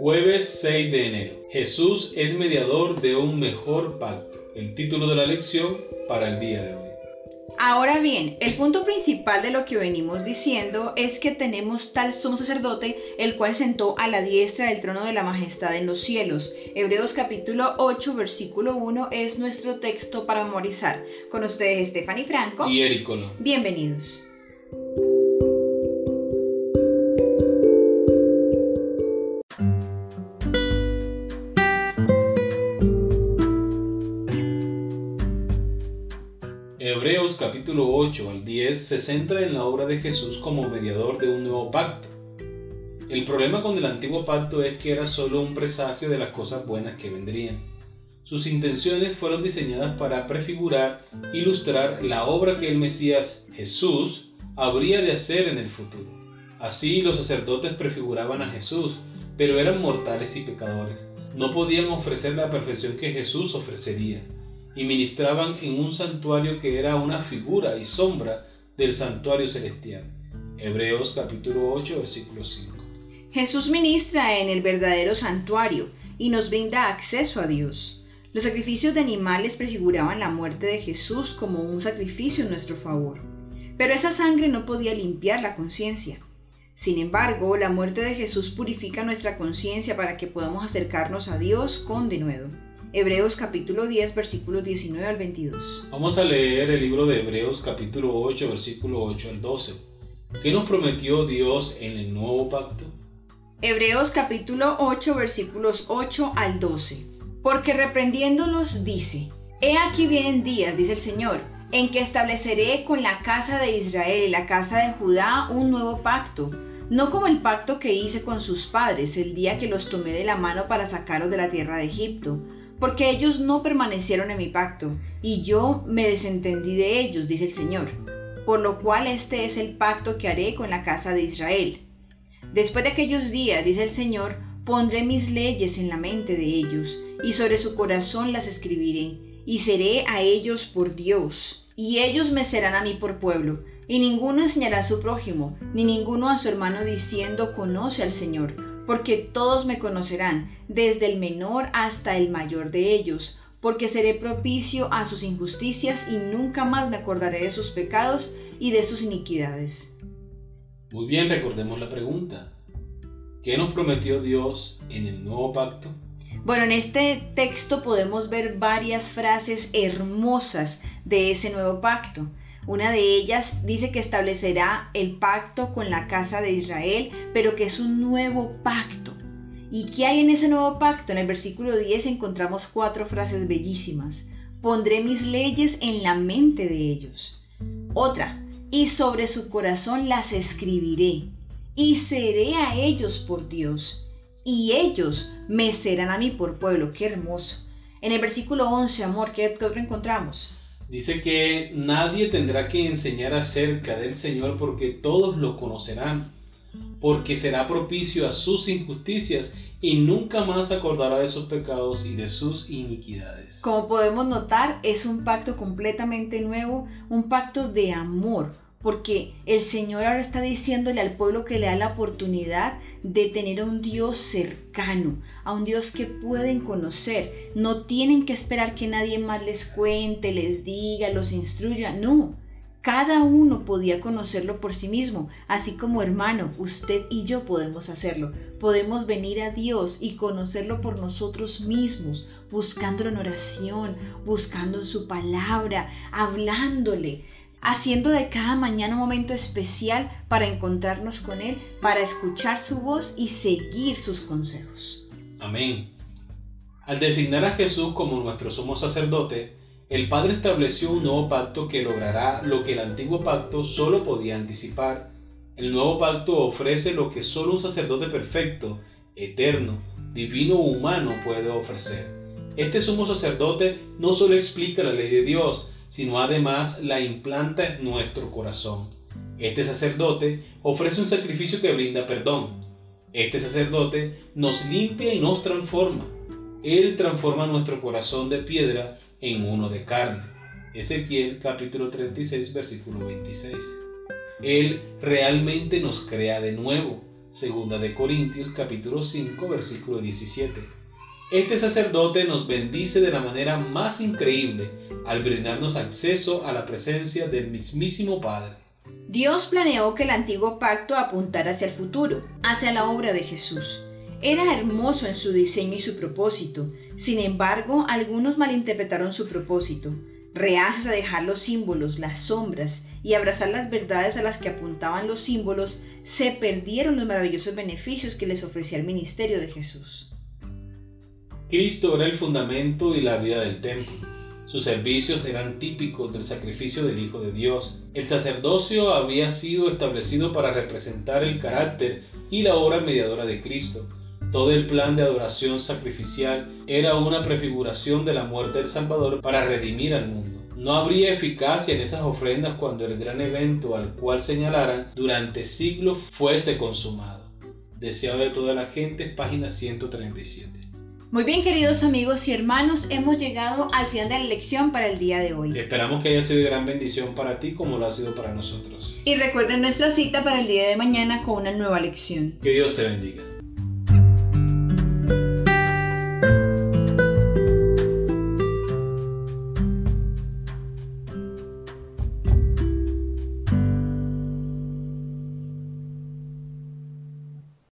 Jueves 6 de enero. Jesús es mediador de un mejor pacto. El título de la lección para el día de hoy. Ahora bien, el punto principal de lo que venimos diciendo es que tenemos tal sumo sacerdote, el cual sentó a la diestra del trono de la majestad en los cielos. Hebreos capítulo 8, versículo 1 es nuestro texto para memorizar. Con ustedes Stephanie Franco y Ericolo. Bienvenidos. Capítulo 8 al 10 se centra en la obra de Jesús como mediador de un nuevo pacto. El problema con el antiguo pacto es que era solo un presagio de las cosas buenas que vendrían. Sus intenciones fueron diseñadas para prefigurar, ilustrar la obra que el Mesías Jesús habría de hacer en el futuro. Así los sacerdotes prefiguraban a Jesús, pero eran mortales y pecadores. No podían ofrecer la perfección que Jesús ofrecería y ministraban en un santuario que era una figura y sombra del santuario celestial. Hebreos capítulo 8 versículo 5. Jesús ministra en el verdadero santuario y nos brinda acceso a Dios. Los sacrificios de animales prefiguraban la muerte de Jesús como un sacrificio en nuestro favor. Pero esa sangre no podía limpiar la conciencia. Sin embargo, la muerte de Jesús purifica nuestra conciencia para que podamos acercarnos a Dios con denuedo. Hebreos capítulo 10 versículos 19 al 22. Vamos a leer el libro de Hebreos capítulo 8 versículo 8 al 12. ¿Qué nos prometió Dios en el nuevo pacto? Hebreos capítulo 8 versículos 8 al 12. Porque reprendiéndolos dice, He aquí vienen días, dice el Señor, en que estableceré con la casa de Israel y la casa de Judá un nuevo pacto, no como el pacto que hice con sus padres el día que los tomé de la mano para sacarlos de la tierra de Egipto porque ellos no permanecieron en mi pacto, y yo me desentendí de ellos, dice el Señor. Por lo cual este es el pacto que haré con la casa de Israel. Después de aquellos días, dice el Señor, pondré mis leyes en la mente de ellos, y sobre su corazón las escribiré, y seré a ellos por Dios, y ellos me serán a mí por pueblo, y ninguno enseñará a su prójimo, ni ninguno a su hermano diciendo, conoce al Señor, porque todos me conocerán, desde el menor hasta el mayor de ellos, porque seré propicio a sus injusticias y nunca más me acordaré de sus pecados y de sus iniquidades. Muy bien, recordemos la pregunta. ¿Qué nos prometió Dios en el nuevo pacto? Bueno, en este texto podemos ver varias frases hermosas de ese nuevo pacto. Una de ellas dice que establecerá el pacto con la casa de Israel, pero que es un nuevo pacto. ¿Y qué hay en ese nuevo pacto? En el versículo 10 encontramos cuatro frases bellísimas. Pondré mis leyes en la mente de ellos. Otra, y sobre su corazón las escribiré, y seré a ellos por Dios, y ellos me serán a mí por pueblo. Qué hermoso. En el versículo 11, amor, ¿qué otro encontramos? Dice que nadie tendrá que enseñar acerca del Señor porque todos lo conocerán, porque será propicio a sus injusticias y nunca más acordará de sus pecados y de sus iniquidades. Como podemos notar, es un pacto completamente nuevo, un pacto de amor, porque el Señor ahora está diciéndole al pueblo que le da la oportunidad de tener a un Dios cercano, a un Dios que pueden conocer. No tienen que esperar que nadie más les cuente, les diga, los instruya. No, cada uno podía conocerlo por sí mismo, así como hermano, usted y yo podemos hacerlo. Podemos venir a Dios y conocerlo por nosotros mismos, buscándolo en oración, buscando en su palabra, hablándole haciendo de cada mañana un momento especial para encontrarnos con Él, para escuchar su voz y seguir sus consejos. Amén. Al designar a Jesús como nuestro sumo sacerdote, el Padre estableció un nuevo pacto que logrará lo que el antiguo pacto solo podía anticipar. El nuevo pacto ofrece lo que solo un sacerdote perfecto, eterno, divino o humano puede ofrecer. Este sumo sacerdote no solo explica la ley de Dios, sino además la implanta en nuestro corazón. Este sacerdote ofrece un sacrificio que brinda perdón. Este sacerdote nos limpia y nos transforma. Él transforma nuestro corazón de piedra en uno de carne. Ezequiel capítulo 36 versículo 26. Él realmente nos crea de nuevo. Segunda de Corintios capítulo 5 versículo 17. Este sacerdote nos bendice de la manera más increíble al brindarnos acceso a la presencia del mismísimo Padre. Dios planeó que el antiguo pacto apuntara hacia el futuro, hacia la obra de Jesús. Era hermoso en su diseño y su propósito. Sin embargo, algunos malinterpretaron su propósito, reacios a dejar los símbolos, las sombras y abrazar las verdades a las que apuntaban los símbolos, se perdieron los maravillosos beneficios que les ofrecía el ministerio de Jesús. Cristo era el fundamento y la vida del templo. Sus servicios eran típicos del sacrificio del Hijo de Dios. El sacerdocio había sido establecido para representar el carácter y la obra mediadora de Cristo. Todo el plan de adoración sacrificial era una prefiguración de la muerte del Salvador para redimir al mundo. No habría eficacia en esas ofrendas cuando el gran evento al cual señalaran durante siglos fuese consumado. Deseado de toda la gente, página 137. Muy bien, queridos amigos y hermanos, hemos llegado al final de la lección para el día de hoy. Esperamos que haya sido de gran bendición para ti como lo ha sido para nosotros. Y recuerden nuestra cita para el día de mañana con una nueva lección. Que Dios te bendiga.